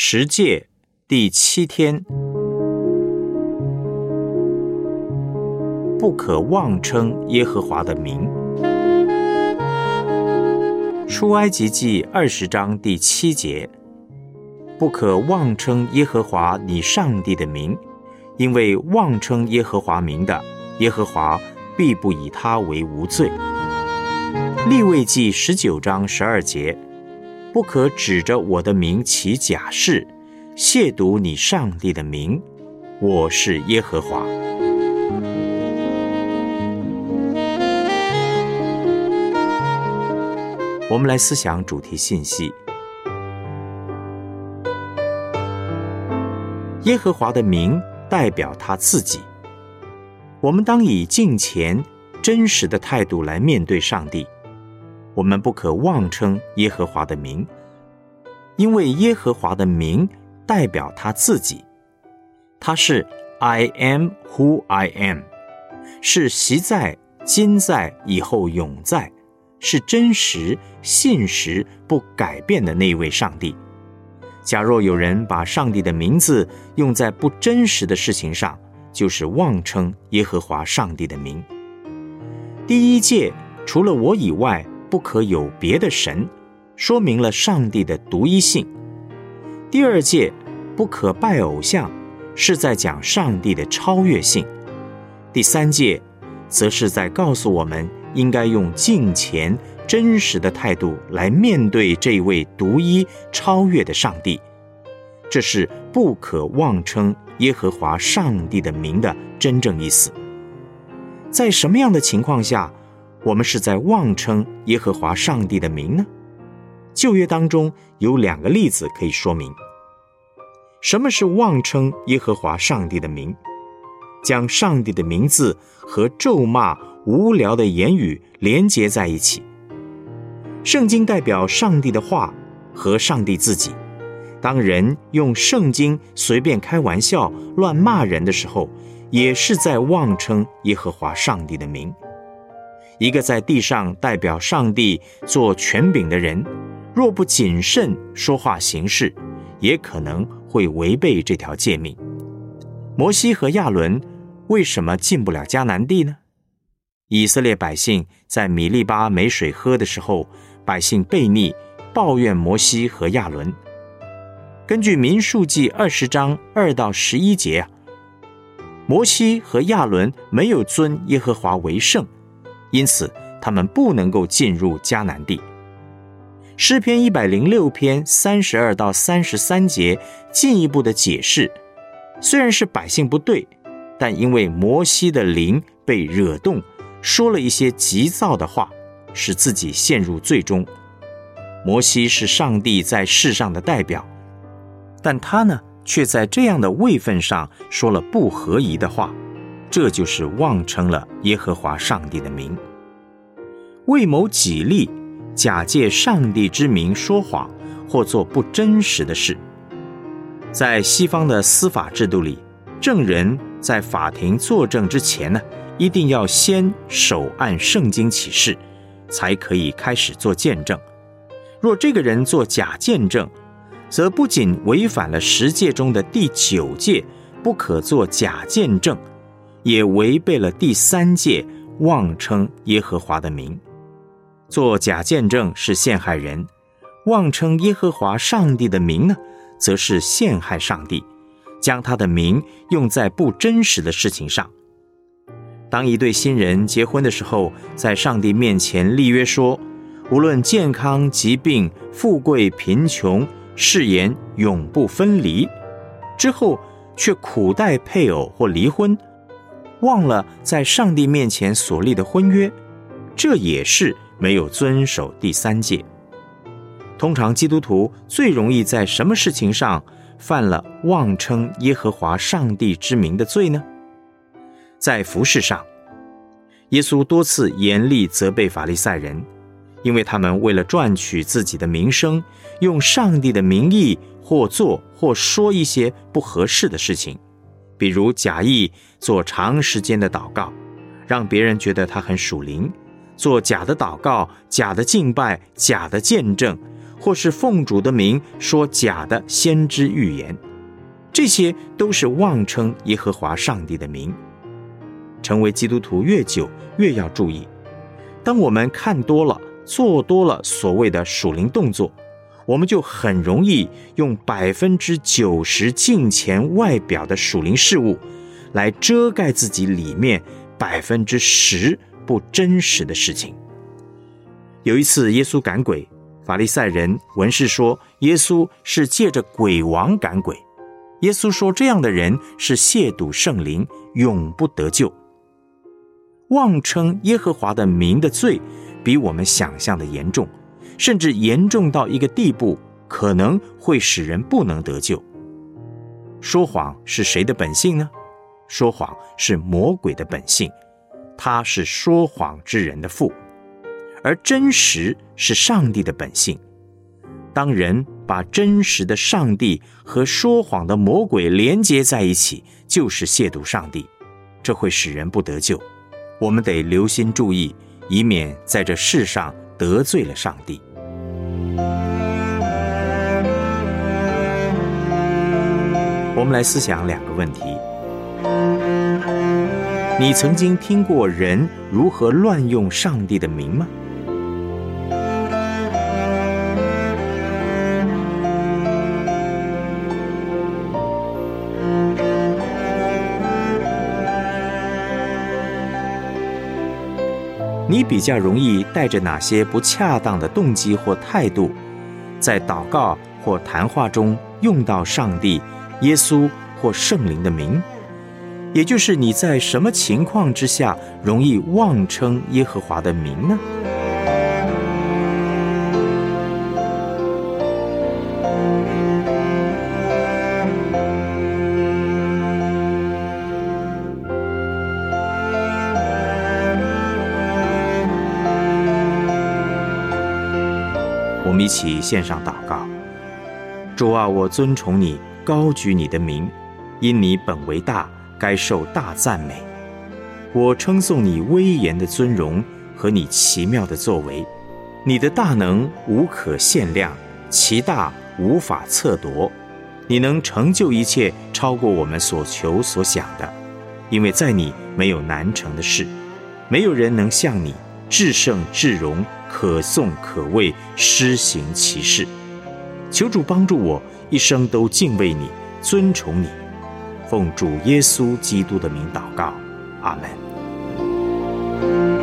十诫第七天，不可妄称耶和华的名。出埃及记二十章第七节，不可妄称耶和华你上帝的名，因为妄称耶和华名的，耶和华必不以他为无罪。立位记十九章十二节。不可指着我的名起假誓，亵渎你上帝的名。我是耶和华。我们来思想主题信息：耶和华的名代表他自己。我们当以敬虔、真实的态度来面对上帝。我们不可妄称耶和华的名，因为耶和华的名代表他自己，他是 I am who I am，是习在、今在、以后永在，是真实、信实、不改变的那一位上帝。假若有人把上帝的名字用在不真实的事情上，就是妄称耶和华上帝的名。第一届，除了我以外。不可有别的神，说明了上帝的独一性。第二诫不可拜偶像，是在讲上帝的超越性。第三诫则是在告诉我们，应该用敬虔、真实的态度来面对这位独一、超越的上帝。这是不可妄称耶和华上帝的名的真正意思。在什么样的情况下？我们是在妄称耶和华上帝的名呢？旧约当中有两个例子可以说明，什么是妄称耶和华上帝的名，将上帝的名字和咒骂、无聊的言语连接在一起。圣经代表上帝的话和上帝自己。当人用圣经随便开玩笑、乱骂人的时候，也是在妄称耶和华上帝的名。一个在地上代表上帝做权柄的人，若不谨慎说话行事，也可能会违背这条诫命。摩西和亚伦为什么进不了迦南地呢？以色列百姓在米利巴没水喝的时候，百姓悖逆，抱怨摩西和亚伦。根据民数记二十章二到十一节啊，摩西和亚伦没有尊耶和华为圣。因此，他们不能够进入迦南地。诗篇一百零六篇三十二到三十三节进一步的解释：虽然是百姓不对，但因为摩西的灵被惹动，说了一些急躁的话，使自己陷入最终。摩西是上帝在世上的代表，但他呢，却在这样的位分上说了不合宜的话。这就是妄称了耶和华上帝的名，为谋己利，假借上帝之名说谎或做不真实的事。在西方的司法制度里，证人在法庭作证之前呢，一定要先手按圣经启示，才可以开始做见证。若这个人做假见证，则不仅违反了十诫中的第九诫，不可做假见证。也违背了第三诫，妄称耶和华的名，做假见证是陷害人；妄称耶和华上帝的名呢，则是陷害上帝，将他的名用在不真实的事情上。当一对新人结婚的时候，在上帝面前立约说，无论健康、疾病、富贵、贫穷，誓言永不分离，之后却苦待配偶或离婚。忘了在上帝面前所立的婚约，这也是没有遵守第三戒。通常基督徒最容易在什么事情上犯了妄称耶和华上帝之名的罪呢？在服饰上，耶稣多次严厉责备法利赛人，因为他们为了赚取自己的名声，用上帝的名义或做或说一些不合适的事情。比如假意做长时间的祷告，让别人觉得他很属灵；做假的祷告、假的敬拜、假的见证，或是奉主的名说假的先知预言，这些都是妄称耶和华上帝的名。成为基督徒越久，越要注意。当我们看多了、做多了所谓的属灵动作，我们就很容易用百分之九十敬虔外表的属灵事物，来遮盖自己里面百分之十不真实的事情。有一次，耶稣赶鬼，法利赛人、文士说耶稣是借着鬼王赶鬼。耶稣说这样的人是亵渎圣灵，永不得救。妄称耶和华的名的罪，比我们想象的严重，甚至严重到一个地步，可能会使人不能得救。说谎是谁的本性呢？说谎是魔鬼的本性，他是说谎之人的父，而真实是上帝的本性。当人把真实的上帝和说谎的魔鬼连接在一起，就是亵渎上帝，这会使人不得救。我们得留心注意，以免在这世上得罪了上帝。我们来思想两个问题：你曾经听过人如何乱用上帝的名吗？你比较容易带着哪些不恰当的动机或态度，在祷告或谈话中用到上帝、耶稣或圣灵的名？也就是你在什么情况之下容易妄称耶和华的名呢？我们一起献上祷告。主啊，我尊崇你，高举你的名，因你本为大，该受大赞美。我称颂你威严的尊荣和你奇妙的作为，你的大能无可限量，其大无法测夺。你能成就一切，超过我们所求所想的，因为在你没有难成的事，没有人能像你至圣至荣。可颂可畏，施行其事。求主帮助我，一生都敬畏你，尊崇你。奉主耶稣基督的名祷告，阿门。